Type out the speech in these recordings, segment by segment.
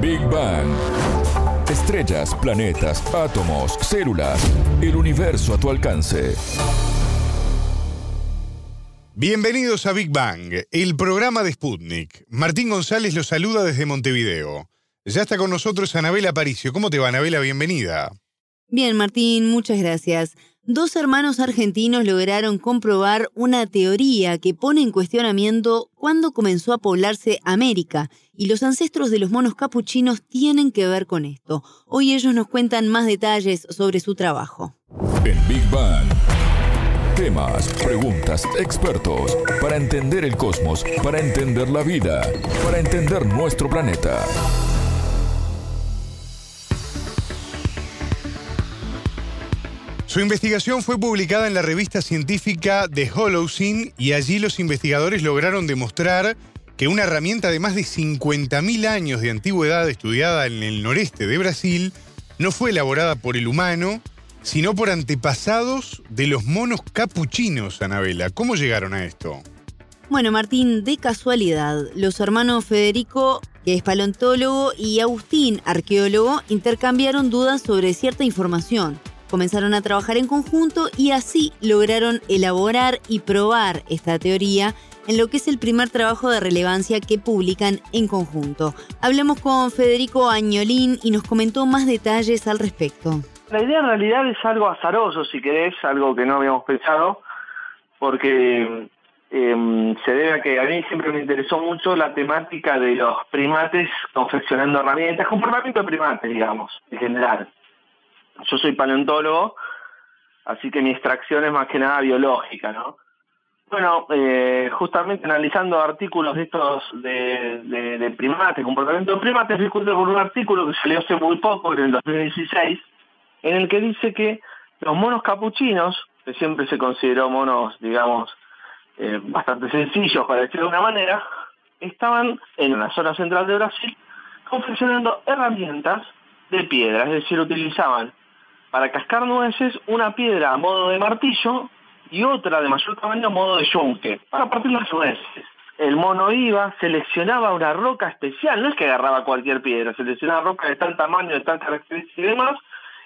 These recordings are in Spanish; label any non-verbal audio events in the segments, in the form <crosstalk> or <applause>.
Big Bang. Estrellas, planetas, átomos, células, el universo a tu alcance. Bienvenidos a Big Bang, el programa de Sputnik. Martín González los saluda desde Montevideo. Ya está con nosotros Anabela Aparicio. ¿Cómo te va, Anabela? Bienvenida. Bien, Martín, muchas gracias. Dos hermanos argentinos lograron comprobar una teoría que pone en cuestionamiento cuándo comenzó a poblarse América y los ancestros de los monos capuchinos tienen que ver con esto. Hoy ellos nos cuentan más detalles sobre su trabajo. En Big Bang. Temas, preguntas, expertos, para entender el cosmos, para entender la vida, para entender nuestro planeta. Su investigación fue publicada en la revista científica The Holocene y allí los investigadores lograron demostrar que una herramienta de más de 50.000 años de antigüedad estudiada en el noreste de Brasil no fue elaborada por el humano, sino por antepasados de los monos capuchinos, Anabela. ¿Cómo llegaron a esto? Bueno, Martín, de casualidad, los hermanos Federico, que es paleontólogo, y Agustín, arqueólogo, intercambiaron dudas sobre cierta información. Comenzaron a trabajar en conjunto y así lograron elaborar y probar esta teoría en lo que es el primer trabajo de relevancia que publican en conjunto. Hablemos con Federico Añolín y nos comentó más detalles al respecto. La idea en realidad es algo azaroso, si querés, algo que no habíamos pensado, porque em, se debe a que a mí siempre me interesó mucho la temática de los primates confeccionando herramientas, comportamiento de primates, digamos, en general. Yo soy paleontólogo, así que mi extracción es más que nada biológica, ¿no? Bueno, eh, justamente analizando artículos de estos de, de, primates, comportamiento de primates, discute con un artículo que salió hace muy poco, en el 2016, en el que dice que los monos capuchinos, que siempre se consideró monos, digamos, eh, bastante sencillos para decirlo de una manera, estaban en la zona central de Brasil confeccionando herramientas de piedra, es decir, utilizaban para cascar nueces una piedra a modo de martillo y otra de mayor tamaño a modo de yunque, para partir las nueces. El mono iba, seleccionaba una roca especial, no es que agarraba cualquier piedra, seleccionaba roca de tal tamaño, de tal característica y demás,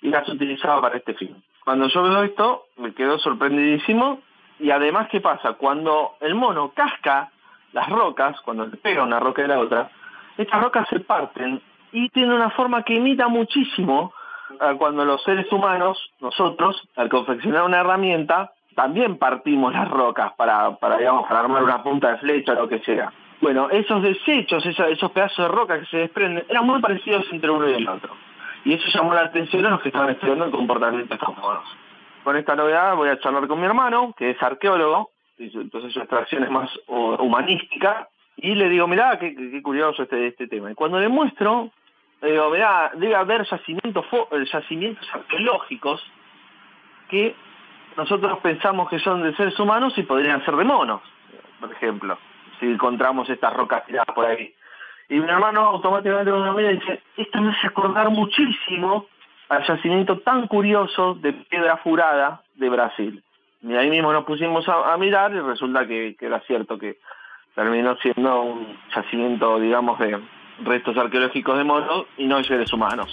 y las utilizaba para este fin. Cuando yo veo esto, me quedo sorprendidísimo, y además, ¿qué pasa? Cuando el mono casca las rocas, cuando le pega una roca de la otra, estas rocas se parten y tienen una forma que imita muchísimo a cuando los seres humanos, nosotros, al confeccionar una herramienta, también partimos las rocas para, para, digamos, para armar una punta de flecha o lo que sea. Bueno, esos desechos, esos, pedazos de roca que se desprenden, eran muy parecidos entre uno y el otro. Y eso llamó la atención a los que estaban estudiando el comportamiento de estos monos. Con esta novedad voy a charlar con mi hermano, que es arqueólogo, entonces su extracción es más humanística, y le digo, mirá, qué, qué curioso este, este tema. Y cuando le muestro, digo, debe haber yacimientos, eh, yacimientos arqueológicos que nosotros pensamos que son de seres humanos y podrían ser de monos, por ejemplo, si encontramos estas rocas tiradas por ahí. Y mi hermano automáticamente me mira y dice, esto me hace acordar muchísimo al yacimiento tan curioso de piedra furada de Brasil. Y ahí mismo nos pusimos a, mirar y resulta que, que, era cierto que terminó siendo un yacimiento, digamos, de restos arqueológicos de monos y no de seres humanos.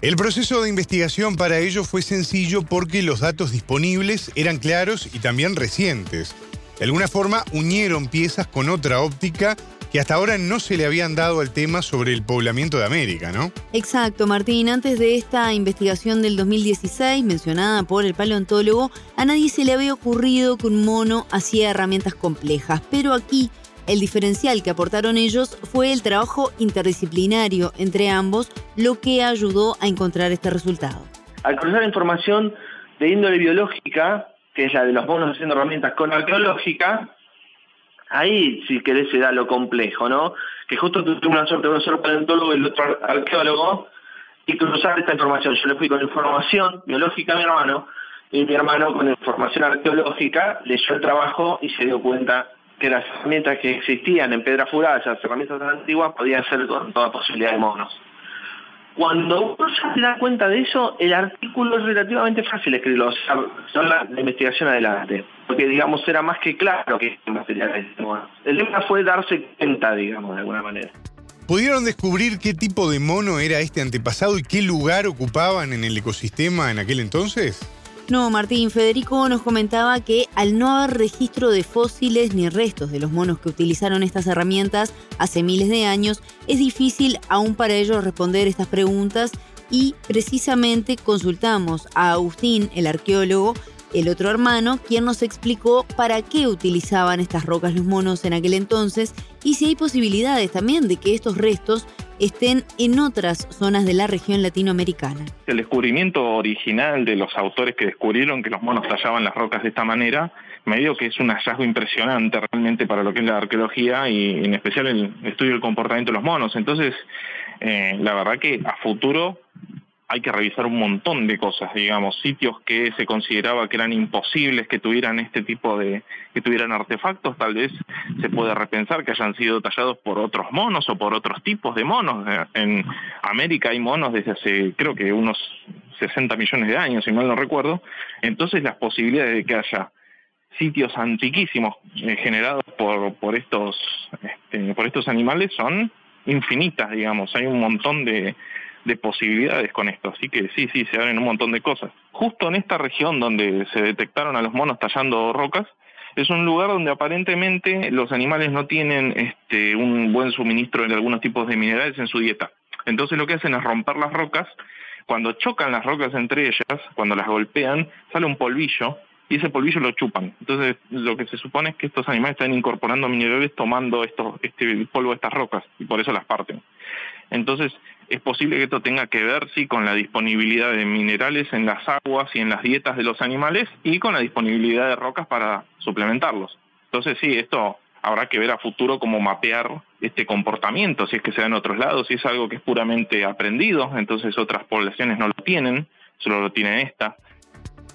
El proceso de investigación para ello fue sencillo porque los datos disponibles eran claros y también recientes. De alguna forma unieron piezas con otra óptica que hasta ahora no se le habían dado al tema sobre el poblamiento de América, ¿no? Exacto, Martín. Antes de esta investigación del 2016, mencionada por el paleontólogo, a nadie se le había ocurrido que un mono hacía herramientas complejas. Pero aquí el diferencial que aportaron ellos fue el trabajo interdisciplinario entre ambos, lo que ayudó a encontrar este resultado. Al cruzar información de índole biológica, que es la de los monos haciendo herramientas, con arqueológica, ahí si querés se da lo complejo, ¿no? Que justo tuve una suerte de un paleontólogo y el otro arqueólogo, y cruzar esta información. Yo le fui con información biológica a mi hermano, y mi hermano con información arqueológica leyó el trabajo y se dio cuenta que las herramientas que existían en piedra furada, esas herramientas tan antiguas, podían ser con toda posibilidad de monos. Cuando uno se da cuenta de eso, el artículo es relativamente fácil escribirlo, o sea, la, investigación adelante, porque digamos era más que claro que material El tema fue darse cuenta, digamos, de alguna manera. ¿Pudieron descubrir qué tipo de mono era este antepasado y qué lugar ocupaban en el ecosistema en aquel entonces? No, Martín, Federico nos comentaba que al no haber registro de fósiles ni restos de los monos que utilizaron estas herramientas hace miles de años, es difícil aún para ellos responder estas preguntas y precisamente consultamos a Agustín, el arqueólogo, el otro hermano, quien nos explicó para qué utilizaban estas rocas los monos en aquel entonces y si hay posibilidades también de que estos restos estén en otras zonas de la región latinoamericana. El descubrimiento original de los autores que descubrieron que los monos tallaban las rocas de esta manera, me digo que es un hallazgo impresionante realmente para lo que es la arqueología y en especial el estudio del comportamiento de los monos. Entonces, eh, la verdad que a futuro hay que revisar un montón de cosas, digamos, sitios que se consideraba que eran imposibles que tuvieran este tipo de, que tuvieran artefactos, tal vez se puede repensar que hayan sido tallados por otros monos o por otros tipos de monos. En América hay monos desde hace, creo que unos 60 millones de años, si mal no recuerdo. Entonces las posibilidades de que haya sitios antiquísimos eh, generados por, por, estos, este, por estos animales son infinitas, digamos. Hay un montón de, de posibilidades con esto. Así que sí, sí, se abren un montón de cosas. Justo en esta región donde se detectaron a los monos tallando rocas, es un lugar donde aparentemente los animales no tienen este, un buen suministro de algunos tipos de minerales en su dieta. Entonces lo que hacen es romper las rocas. Cuando chocan las rocas entre ellas, cuando las golpean, sale un polvillo y ese polvillo lo chupan. Entonces lo que se supone es que estos animales están incorporando minerales tomando estos, este polvo de estas rocas y por eso las parten. Entonces es posible que esto tenga que ver, sí, con la disponibilidad de minerales en las aguas y en las dietas de los animales y con la disponibilidad de rocas para suplementarlos. Entonces, sí, esto habrá que ver a futuro cómo mapear este comportamiento, si es que se da en otros lados, si es algo que es puramente aprendido, entonces otras poblaciones no lo tienen, solo lo tiene esta.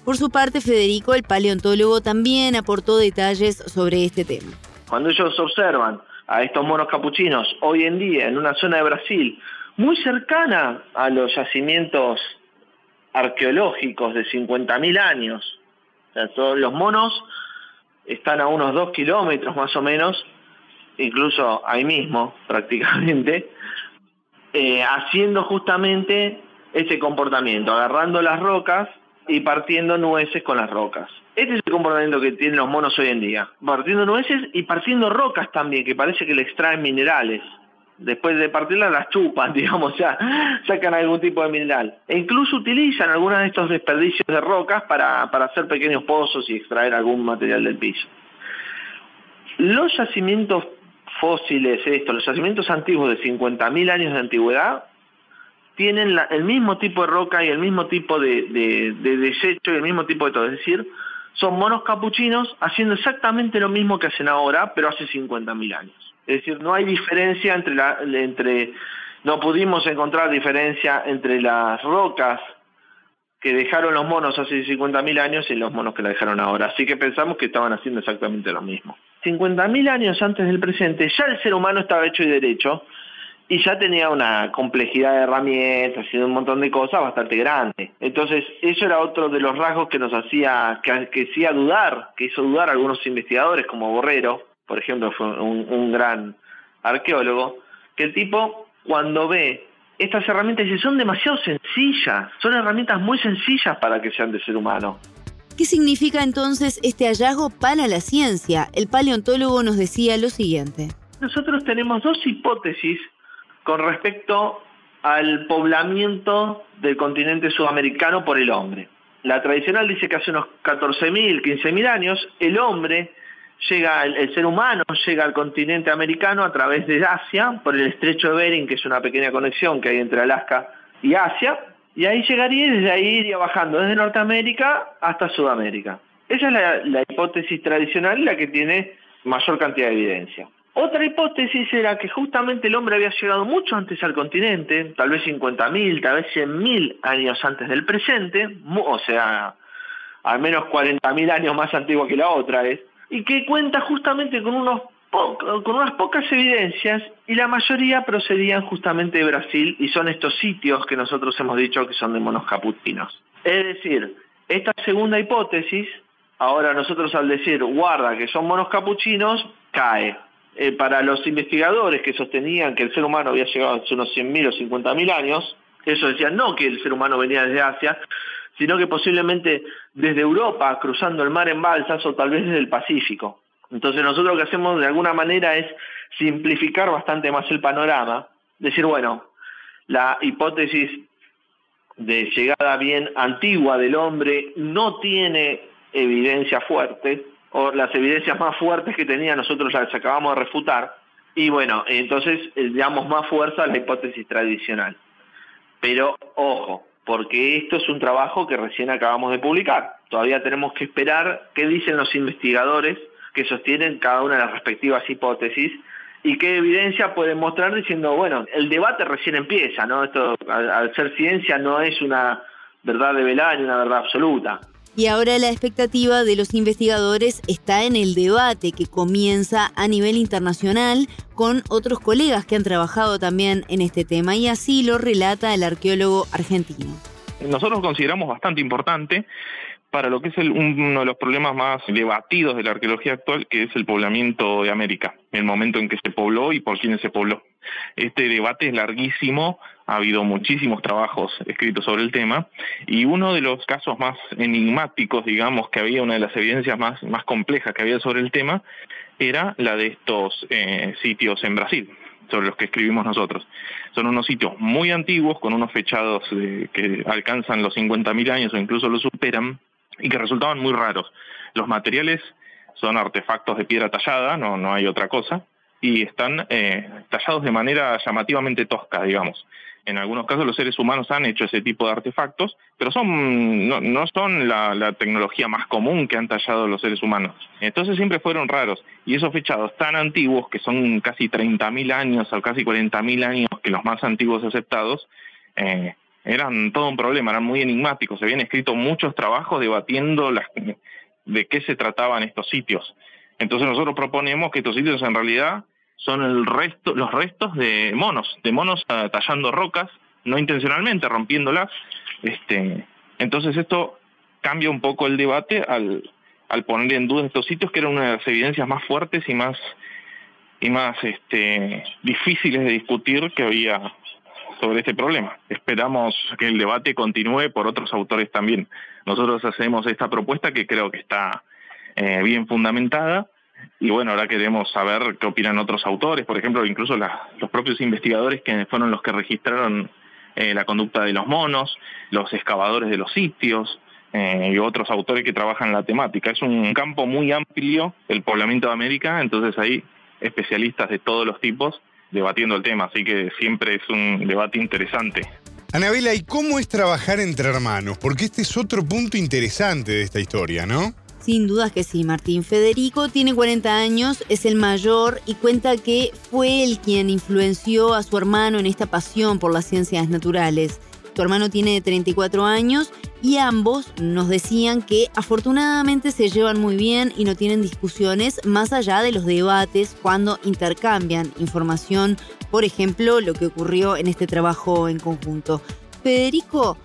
Por su parte, Federico, el paleontólogo, también aportó detalles sobre este tema. Cuando ellos observan a estos monos capuchinos hoy en día en una zona de Brasil muy cercana a los yacimientos arqueológicos de 50.000 años. Todos los monos están a unos 2 kilómetros más o menos, incluso ahí mismo <laughs> prácticamente, eh, haciendo justamente ese comportamiento, agarrando las rocas y partiendo nueces con las rocas. Este es el comportamiento que tienen los monos hoy en día, partiendo nueces y partiendo rocas también, que parece que le extraen minerales después de partirlas las chupan, <laughs> digamos, ya sacan algún tipo de mineral. E incluso utilizan algunos de estos desperdicios de rocas para, para hacer pequeños pozos y extraer algún material del piso. Los yacimientos fósiles, estos, los yacimientos antiguos de 50.000 años de antigüedad, tienen el mismo tipo de roca y el mismo tipo de, de, de desecho y el mismo tipo de todo. Es decir, son monos capuchinos haciendo exactamente lo mismo que hacen ahora, pero hace 50.000 años. Es decir, no hay diferencia entre, la, entre, no pudimos encontrar diferencia entre las rocas que dejaron los monos hace 50.000 años y los monos que la dejaron ahora. Así que pensamos que estaban haciendo exactamente lo mismo. 50.000 años antes del presente, ya el ser humano estaba hecho y derecho y ya tenía una complejidad de herramientas y un montón de cosas bastante grande. Entonces, eso era otro de los rasgos que nos hacía, que, que hacía dudar, que hizo dudar a algunos investigadores como Borrero, por ejemplo, fue un, gran arqueólogo, que el tipo cuando ve estas herramientas dice, son demasiado sencillas, son herramientas muy sencillas para que sean de ser humano. ¿Qué significa entonces este hallazgo para la ciencia? El paleontólogo nos decía lo siguiente. Nosotros tenemos dos hipótesis con respecto al poblamiento del continente sudamericano por el hombre. La tradicional dice que hace unos 14.000, 15.000 años el hombre llega el, ser humano llega al continente americano a través de Asia, por el estrecho de Bering, que es una pequeña conexión que hay entre Alaska y Asia, y ahí llegaría y desde ahí iría bajando desde Norteamérica hasta Sudamérica. Esa es la, hipótesis tradicional la que tiene mayor cantidad de evidencia. Otra hipótesis era que justamente el hombre había llegado mucho antes al continente, tal vez 50.000, tal vez 100.000 años antes del presente, o sea, al menos 40.000 años más antiguo que la otra es, y que cuenta justamente con, unos con unas pocas evidencias y la mayoría procedían justamente de Brasil y son estos sitios que nosotros hemos dicho que son de monos caputinos. Es decir, esta segunda hipótesis, ahora nosotros al decir guarda que son monos capuchinos, cae. eh, para los investigadores que sostenían que el ser humano había llegado hace unos 100.000 o 50.000 años, ellos decían no que el ser humano venía desde Asia, sino que posiblemente desde Europa, cruzando el mar en balsas o tal vez desde el Pacífico. Entonces nosotros lo que hacemos de alguna manera es simplificar bastante más el panorama, decir, bueno, la hipótesis de llegada bien antigua del hombre no tiene evidencia fuerte, o las evidencias más fuertes que tenía nosotros las acabamos de refutar, y bueno, entonces le damos más fuerza a la hipótesis tradicional. Pero ojo, porque esto es un trabajo que recién acabamos de publicar. Todavía tenemos que esperar qué dicen los investigadores que sostienen cada una de las respectivas hipótesis y qué evidencia pueden mostrar diciendo, bueno, el debate recién empieza, ¿no? Esto al, ser ciencia no es una verdad de velada ni una verdad absoluta. Y ahora la expectativa de los investigadores está en el debate que comienza a nivel internacional con otros colegas que han trabajado también en este tema y así lo relata el arqueólogo argentino. Nosotros consideramos bastante importante para lo que es uno de los problemas más debatidos de la arqueología actual, que es el poblamiento de América, el momento en que se pobló y por quiénes se pobló. Este debate es larguísimo, ha habido muchísimos trabajos escritos sobre el tema, y uno de los casos más enigmáticos, digamos, que había, una de las evidencias más, complejas que había sobre el tema, era la de estos eh, sitios en Brasil sobre los que escribimos nosotros. Son unos sitios muy antiguos, con unos fechados que alcanzan los 50.000 años o incluso lo superan, y que resultaban muy raros. Los materiales son artefactos de piedra tallada, no, no hay otra cosa, y están eh, tallados de manera llamativamente tosca, digamos. En algunos casos los seres humanos han hecho ese tipo de artefactos, pero son no, no son la, la, tecnología más común que han tallado los seres humanos. Entonces siempre fueron raros. Y esos fechados tan antiguos, que son casi 30.000 años o casi 40.000 años que los más antiguos aceptados, eh, eran todo un problema, eran muy enigmáticos. Se habían escrito muchos trabajos debatiendo las, de qué se trataban estos sitios. Entonces nosotros proponemos que estos sitios en realidad son el resto, los restos de monos, de monos uh, tallando rocas, no intencionalmente, rompiéndolas. Este, entonces esto cambia un poco el debate al, al poner en duda estos sitios que eran una de las evidencias más fuertes y más y más este, difíciles de discutir que había sobre este problema. Esperamos que el debate continúe por otros autores también. Nosotros hacemos esta propuesta que creo que está eh, bien fundamentada y bueno, ahora queremos saber qué opinan otros autores, por ejemplo, incluso los propios investigadores que fueron los que registraron eh, la conducta de los monos, los excavadores de los sitios, eh, y otros autores que trabajan la temática. Es un campo muy amplio el poblamiento de América, entonces hay especialistas de todos los tipos debatiendo el tema, así que siempre es un debate interesante. Anabela, ¿y cómo es trabajar entre hermanos? Porque este es otro punto interesante de esta historia, ¿no? Sin dudas que sí, Martín. Federico tiene 40 años, es el mayor y cuenta que fue él quien influenció a su hermano en esta pasión por las ciencias naturales. Su hermano tiene 34 años y ambos nos decían que afortunadamente se llevan muy bien y no tienen discusiones más allá de los debates cuando intercambian información, por ejemplo, lo que ocurrió en este trabajo en conjunto. Federico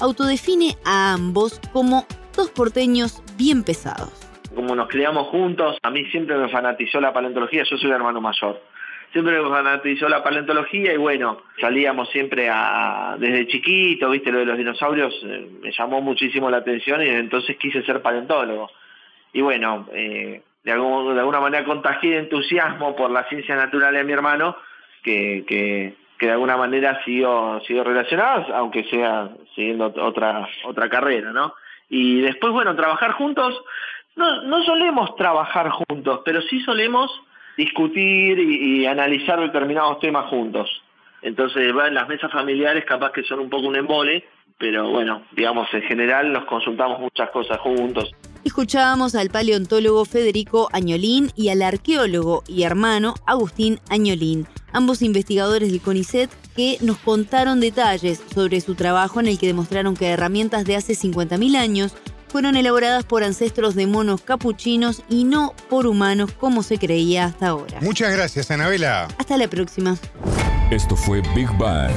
autodefine a ambos como dos porteños bien pesados. Como nos criamos juntos, a mí siempre me fanatizó la paleontología, yo soy el hermano mayor siempre me fanatizó la paleontología y bueno, salíamos siempre a, desde chiquito, viste, lo de los dinosaurios eh, me llamó muchísimo la atención y entonces quise ser paleontólogo. Y bueno, eh, de, algún, de alguna manera contagié entusiasmo por la ciencia natural de mi hermano, que, que, que de alguna manera siguió, siguió relacionado, aunque sea siguiendo otra, otra carrera, ¿no? Y después, bueno, trabajar juntos, no, no solemos trabajar juntos, pero sí solemos discutir y, analizar determinados temas juntos. Entonces, en las mesas familiares capaz que son un poco un embole, pero bueno, digamos, en general nos consultamos muchas cosas juntos. Escuchábamos al paleontólogo Federico Añolín y al arqueólogo y hermano Agustín Añolín, ambos investigadores del CONICET que nos contaron detalles sobre su trabajo en el que demostraron que herramientas de hace 50.000 años fueron elaboradas por ancestros de monos capuchinos y no por humanos como se creía hasta ahora. Muchas gracias, Anabela. Hasta la próxima. Esto fue Big Bang.